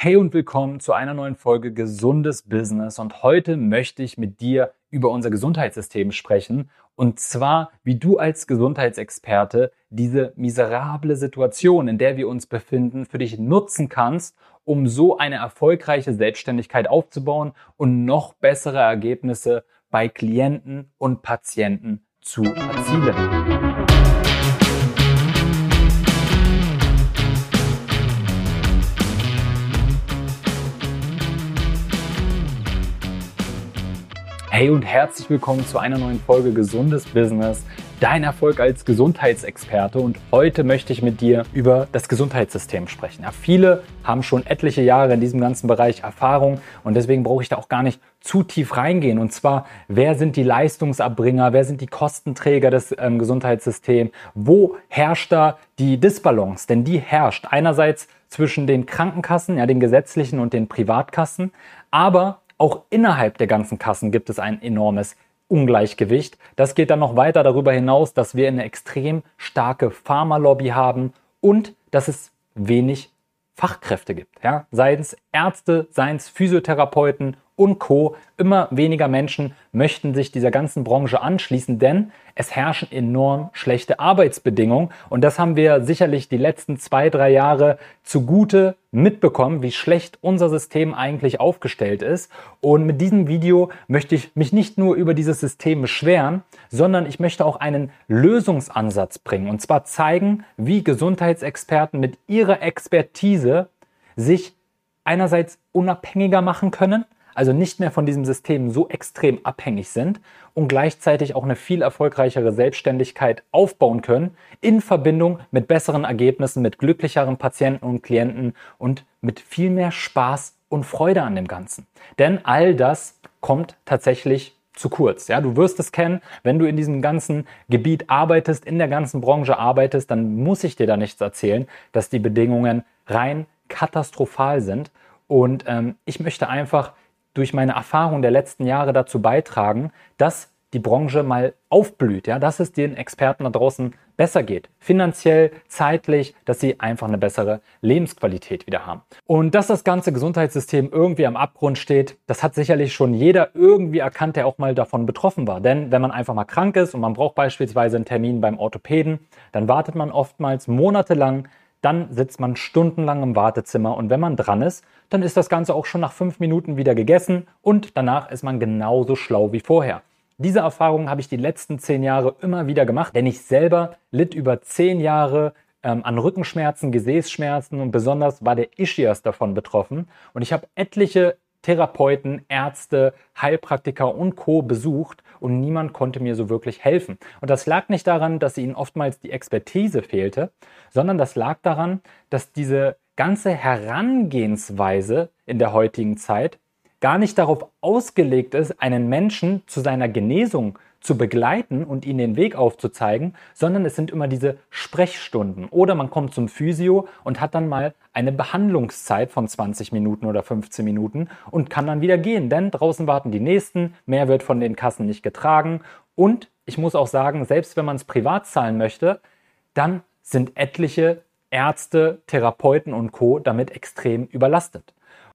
Hey und willkommen zu einer neuen Folge Gesundes Business. Und heute möchte ich mit dir über unser Gesundheitssystem sprechen. Und zwar, wie du als Gesundheitsexperte diese miserable Situation, in der wir uns befinden, für dich nutzen kannst, um so eine erfolgreiche Selbstständigkeit aufzubauen und noch bessere Ergebnisse bei Klienten und Patienten zu erzielen. Hey und herzlich willkommen zu einer neuen Folge Gesundes Business, dein Erfolg als Gesundheitsexperte. Und heute möchte ich mit dir über das Gesundheitssystem sprechen. Ja, viele haben schon etliche Jahre in diesem ganzen Bereich Erfahrung und deswegen brauche ich da auch gar nicht zu tief reingehen. Und zwar, wer sind die Leistungsabbringer, wer sind die Kostenträger des ähm, Gesundheitssystems, wo herrscht da die Disbalance? Denn die herrscht einerseits zwischen den Krankenkassen, ja, den gesetzlichen und den Privatkassen, aber auch innerhalb der ganzen Kassen gibt es ein enormes Ungleichgewicht. Das geht dann noch weiter darüber hinaus, dass wir eine extrem starke Pharmalobby haben und dass es wenig Fachkräfte gibt. Ja? Seien es Ärzte, seien es Physiotherapeuten und Co. Immer weniger Menschen möchten sich dieser ganzen Branche anschließen, denn es herrschen enorm schlechte Arbeitsbedingungen. Und das haben wir sicherlich die letzten zwei, drei Jahre zugute mitbekommen, wie schlecht unser System eigentlich aufgestellt ist. Und mit diesem Video möchte ich mich nicht nur über dieses System beschweren, sondern ich möchte auch einen Lösungsansatz bringen. Und zwar zeigen, wie Gesundheitsexperten mit ihrer Expertise sich einerseits unabhängiger machen können, also nicht mehr von diesem System so extrem abhängig sind und gleichzeitig auch eine viel erfolgreichere Selbstständigkeit aufbauen können in Verbindung mit besseren Ergebnissen, mit glücklicheren Patienten und Klienten und mit viel mehr Spaß und Freude an dem Ganzen. Denn all das kommt tatsächlich zu kurz. Ja, du wirst es kennen, wenn du in diesem ganzen Gebiet arbeitest, in der ganzen Branche arbeitest, dann muss ich dir da nichts erzählen, dass die Bedingungen rein katastrophal sind. Und ähm, ich möchte einfach durch meine Erfahrung der letzten Jahre dazu beitragen, dass die Branche mal aufblüht, ja, dass es den Experten da draußen besser geht, finanziell, zeitlich, dass sie einfach eine bessere Lebensqualität wieder haben. Und dass das ganze Gesundheitssystem irgendwie am Abgrund steht, das hat sicherlich schon jeder irgendwie erkannt, der auch mal davon betroffen war. Denn wenn man einfach mal krank ist und man braucht beispielsweise einen Termin beim Orthopäden, dann wartet man oftmals monatelang dann sitzt man stundenlang im Wartezimmer und wenn man dran ist, dann ist das Ganze auch schon nach fünf Minuten wieder gegessen und danach ist man genauso schlau wie vorher. Diese Erfahrung habe ich die letzten zehn Jahre immer wieder gemacht, denn ich selber litt über zehn Jahre ähm, an Rückenschmerzen, Gesäßschmerzen und besonders war der Ischias davon betroffen. Und ich habe etliche Therapeuten, Ärzte, Heilpraktiker und Co. besucht und niemand konnte mir so wirklich helfen. Und das lag nicht daran, dass ihnen oftmals die Expertise fehlte, sondern das lag daran, dass diese ganze Herangehensweise in der heutigen Zeit gar nicht darauf ausgelegt ist, einen Menschen zu seiner Genesung zu begleiten und ihnen den Weg aufzuzeigen, sondern es sind immer diese Sprechstunden. Oder man kommt zum Physio und hat dann mal eine Behandlungszeit von 20 Minuten oder 15 Minuten und kann dann wieder gehen, denn draußen warten die Nächsten, mehr wird von den Kassen nicht getragen und ich muss auch sagen, selbst wenn man es privat zahlen möchte, dann sind etliche Ärzte, Therapeuten und Co damit extrem überlastet.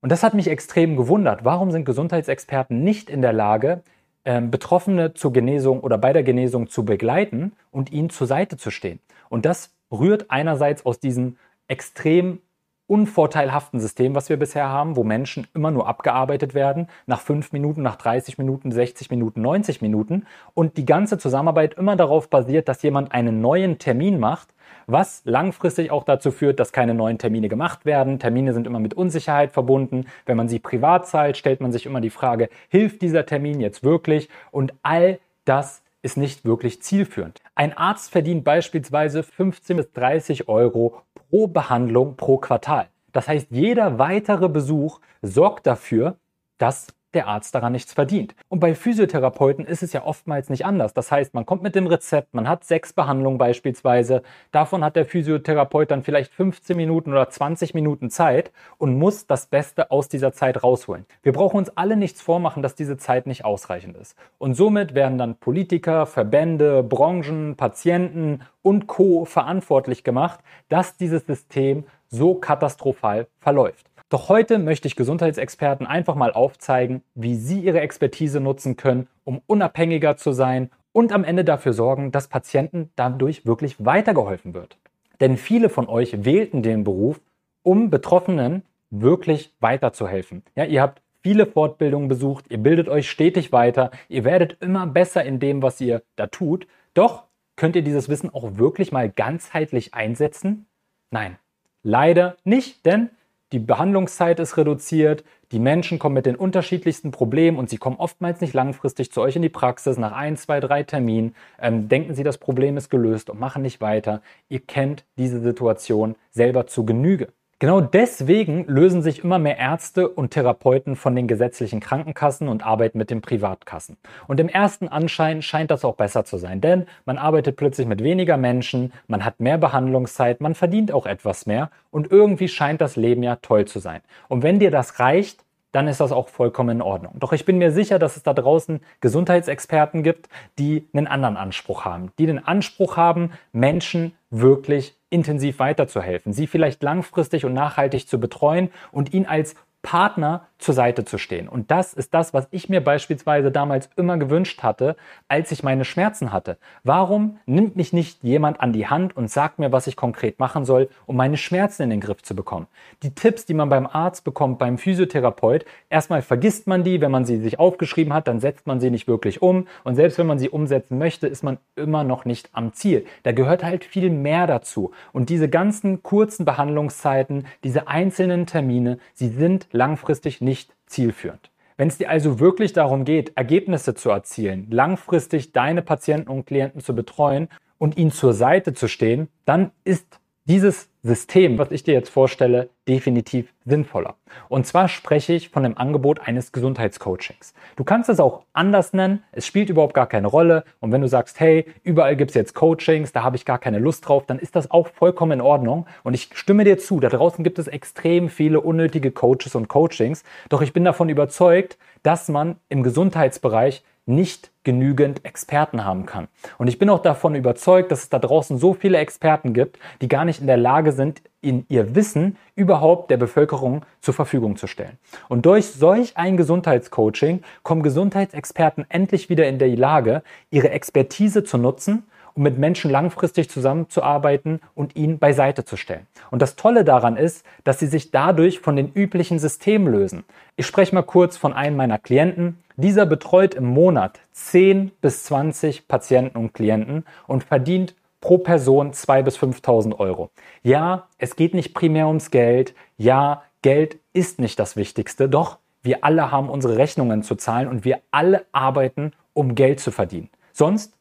Und das hat mich extrem gewundert. Warum sind Gesundheitsexperten nicht in der Lage, Betroffene zur Genesung oder bei der Genesung zu begleiten und ihnen zur Seite zu stehen? Und das rührt einerseits aus diesem extrem unvorteilhaften System, was wir bisher haben, wo Menschen immer nur abgearbeitet werden, nach fünf Minuten, nach 30 Minuten, 60 Minuten, 90 Minuten und die ganze Zusammenarbeit immer darauf basiert, dass jemand einen neuen Termin macht, was langfristig auch dazu führt, dass keine neuen Termine gemacht werden. Termine sind immer mit Unsicherheit verbunden. Wenn man sie privat zahlt, stellt man sich immer die Frage, hilft dieser Termin jetzt wirklich? Und all das ist nicht wirklich zielführend. Ein Arzt verdient beispielsweise 15 bis 30 Euro pro Behandlung pro Quartal. Das heißt, jeder weitere Besuch sorgt dafür, dass der Arzt daran nichts verdient. Und bei Physiotherapeuten ist es ja oftmals nicht anders. Das heißt, man kommt mit dem Rezept, man hat sechs Behandlungen beispielsweise, davon hat der Physiotherapeut dann vielleicht 15 Minuten oder 20 Minuten Zeit und muss das Beste aus dieser Zeit rausholen. Wir brauchen uns alle nichts vormachen, dass diese Zeit nicht ausreichend ist. Und somit werden dann Politiker, Verbände, Branchen, Patienten und Co verantwortlich gemacht, dass dieses System so katastrophal verläuft. Doch heute möchte ich Gesundheitsexperten einfach mal aufzeigen, wie sie ihre Expertise nutzen können, um unabhängiger zu sein und am Ende dafür sorgen, dass Patienten dadurch wirklich weitergeholfen wird. Denn viele von euch wählten den Beruf, um Betroffenen wirklich weiterzuhelfen. Ja, ihr habt viele Fortbildungen besucht, ihr bildet euch stetig weiter, ihr werdet immer besser in dem, was ihr da tut. Doch könnt ihr dieses Wissen auch wirklich mal ganzheitlich einsetzen? Nein, leider nicht, denn die Behandlungszeit ist reduziert, die Menschen kommen mit den unterschiedlichsten Problemen und sie kommen oftmals nicht langfristig zu euch in die Praxis nach ein, zwei, drei Terminen, ähm, denken sie, das Problem ist gelöst und machen nicht weiter. Ihr kennt diese Situation selber zu Genüge. Genau deswegen lösen sich immer mehr Ärzte und Therapeuten von den gesetzlichen Krankenkassen und arbeiten mit den Privatkassen. Und im ersten Anschein scheint das auch besser zu sein, denn man arbeitet plötzlich mit weniger Menschen, man hat mehr Behandlungszeit, man verdient auch etwas mehr und irgendwie scheint das Leben ja toll zu sein. Und wenn dir das reicht, dann ist das auch vollkommen in Ordnung. Doch ich bin mir sicher, dass es da draußen Gesundheitsexperten gibt, die einen anderen Anspruch haben, die den Anspruch haben, Menschen wirklich intensiv weiterzuhelfen, sie vielleicht langfristig und nachhaltig zu betreuen und ihn als Partner zur Seite zu stehen. Und das ist das, was ich mir beispielsweise damals immer gewünscht hatte, als ich meine Schmerzen hatte. Warum nimmt mich nicht jemand an die Hand und sagt mir, was ich konkret machen soll, um meine Schmerzen in den Griff zu bekommen? Die Tipps, die man beim Arzt bekommt, beim Physiotherapeut, erstmal vergisst man die, wenn man sie sich aufgeschrieben hat, dann setzt man sie nicht wirklich um. Und selbst wenn man sie umsetzen möchte, ist man immer noch nicht am Ziel. Da gehört halt viel mehr dazu. Und diese ganzen kurzen Behandlungszeiten, diese einzelnen Termine, sie sind langfristig nicht zielführend. Wenn es dir also wirklich darum geht, Ergebnisse zu erzielen, langfristig deine Patienten und Klienten zu betreuen und ihnen zur Seite zu stehen, dann ist dieses System, was ich dir jetzt vorstelle, definitiv sinnvoller. Und zwar spreche ich von dem Angebot eines Gesundheitscoachings. Du kannst es auch anders nennen, es spielt überhaupt gar keine Rolle. Und wenn du sagst, hey, überall gibt es jetzt Coachings, da habe ich gar keine Lust drauf, dann ist das auch vollkommen in Ordnung. Und ich stimme dir zu, da draußen gibt es extrem viele unnötige Coaches und Coachings. Doch ich bin davon überzeugt, dass man im Gesundheitsbereich nicht genügend Experten haben kann. Und ich bin auch davon überzeugt, dass es da draußen so viele Experten gibt, die gar nicht in der Lage sind, in ihr Wissen überhaupt der Bevölkerung zur Verfügung zu stellen. Und durch solch ein Gesundheitscoaching kommen Gesundheitsexperten endlich wieder in die Lage, ihre Expertise zu nutzen um mit Menschen langfristig zusammenzuarbeiten und ihn beiseite zu stellen. Und das Tolle daran ist, dass sie sich dadurch von den üblichen Systemen lösen. Ich spreche mal kurz von einem meiner Klienten. Dieser betreut im Monat 10 bis 20 Patienten und Klienten und verdient pro Person 2.000 bis 5.000 Euro. Ja, es geht nicht primär ums Geld. Ja, Geld ist nicht das Wichtigste. Doch wir alle haben unsere Rechnungen zu zahlen und wir alle arbeiten, um Geld zu verdienen. Sonst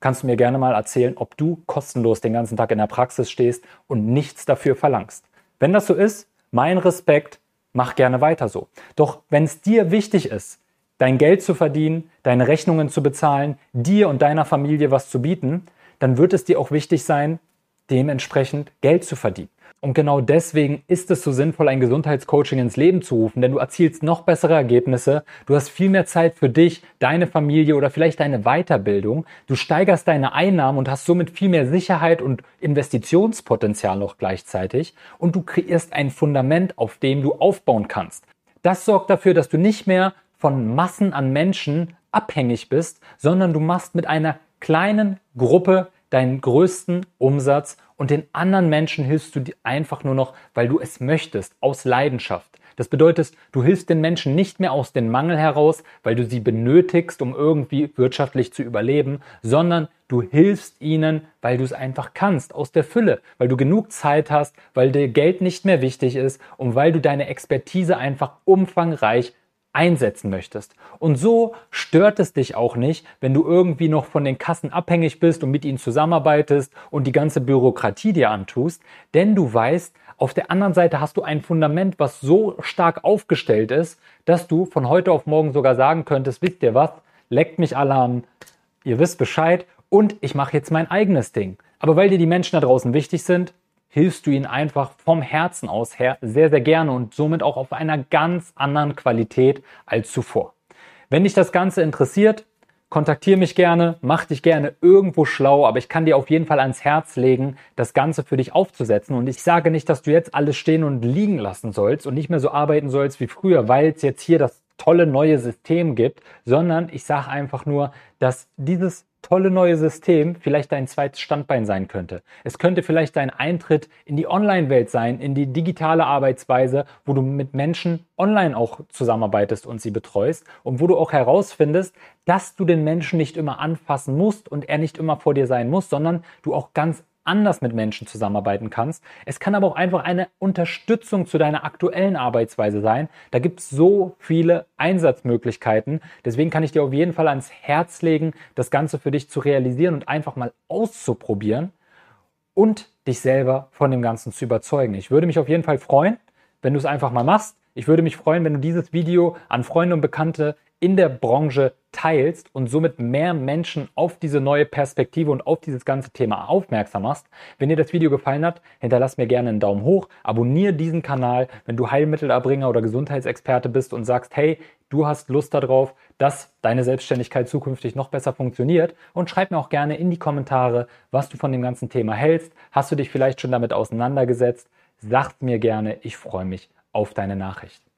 kannst du mir gerne mal erzählen, ob du kostenlos den ganzen Tag in der Praxis stehst und nichts dafür verlangst. Wenn das so ist, mein Respekt, mach gerne weiter so. Doch wenn es dir wichtig ist, dein Geld zu verdienen, deine Rechnungen zu bezahlen, dir und deiner Familie was zu bieten, dann wird es dir auch wichtig sein, dementsprechend Geld zu verdienen. Und genau deswegen ist es so sinnvoll, ein Gesundheitscoaching ins Leben zu rufen, denn du erzielst noch bessere Ergebnisse, du hast viel mehr Zeit für dich, deine Familie oder vielleicht deine Weiterbildung, du steigerst deine Einnahmen und hast somit viel mehr Sicherheit und Investitionspotenzial noch gleichzeitig und du kreierst ein Fundament, auf dem du aufbauen kannst. Das sorgt dafür, dass du nicht mehr von Massen an Menschen abhängig bist, sondern du machst mit einer kleinen Gruppe deinen größten Umsatz und den anderen Menschen hilfst du einfach nur noch, weil du es möchtest, aus Leidenschaft. Das bedeutet, du hilfst den Menschen nicht mehr aus dem Mangel heraus, weil du sie benötigst, um irgendwie wirtschaftlich zu überleben, sondern du hilfst ihnen, weil du es einfach kannst, aus der Fülle, weil du genug Zeit hast, weil dir Geld nicht mehr wichtig ist und weil du deine Expertise einfach umfangreich einsetzen möchtest. Und so stört es dich auch nicht, wenn du irgendwie noch von den Kassen abhängig bist und mit ihnen zusammenarbeitest und die ganze Bürokratie dir antust, denn du weißt, auf der anderen Seite hast du ein Fundament, was so stark aufgestellt ist, dass du von heute auf morgen sogar sagen könntest, wisst ihr was, leckt mich alle an, ihr wisst Bescheid und ich mache jetzt mein eigenes Ding. Aber weil dir die Menschen da draußen wichtig sind, hilfst du ihnen einfach vom Herzen aus her sehr, sehr gerne und somit auch auf einer ganz anderen Qualität als zuvor. Wenn dich das Ganze interessiert, kontaktiere mich gerne, mach dich gerne irgendwo schlau, aber ich kann dir auf jeden Fall ans Herz legen, das Ganze für dich aufzusetzen. Und ich sage nicht, dass du jetzt alles stehen und liegen lassen sollst und nicht mehr so arbeiten sollst wie früher, weil es jetzt hier das tolle neue System gibt, sondern ich sage einfach nur, dass dieses tolle neue System vielleicht dein zweites Standbein sein könnte. Es könnte vielleicht dein Eintritt in die Online-Welt sein, in die digitale Arbeitsweise, wo du mit Menschen online auch zusammenarbeitest und sie betreust und wo du auch herausfindest, dass du den Menschen nicht immer anfassen musst und er nicht immer vor dir sein muss, sondern du auch ganz anders mit Menschen zusammenarbeiten kannst. Es kann aber auch einfach eine Unterstützung zu deiner aktuellen Arbeitsweise sein. Da gibt es so viele Einsatzmöglichkeiten. Deswegen kann ich dir auf jeden Fall ans Herz legen, das Ganze für dich zu realisieren und einfach mal auszuprobieren und dich selber von dem Ganzen zu überzeugen. Ich würde mich auf jeden Fall freuen, wenn du es einfach mal machst. Ich würde mich freuen, wenn du dieses Video an Freunde und Bekannte in der Branche teilst und somit mehr Menschen auf diese neue Perspektive und auf dieses ganze Thema aufmerksam machst. Wenn dir das Video gefallen hat, hinterlass mir gerne einen Daumen hoch, abonniere diesen Kanal, wenn du Heilmittelerbringer oder Gesundheitsexperte bist und sagst, hey, du hast Lust darauf, dass deine Selbstständigkeit zukünftig noch besser funktioniert und schreib mir auch gerne in die Kommentare, was du von dem ganzen Thema hältst. Hast du dich vielleicht schon damit auseinandergesetzt? Sag's mir gerne, ich freue mich auf deine Nachricht.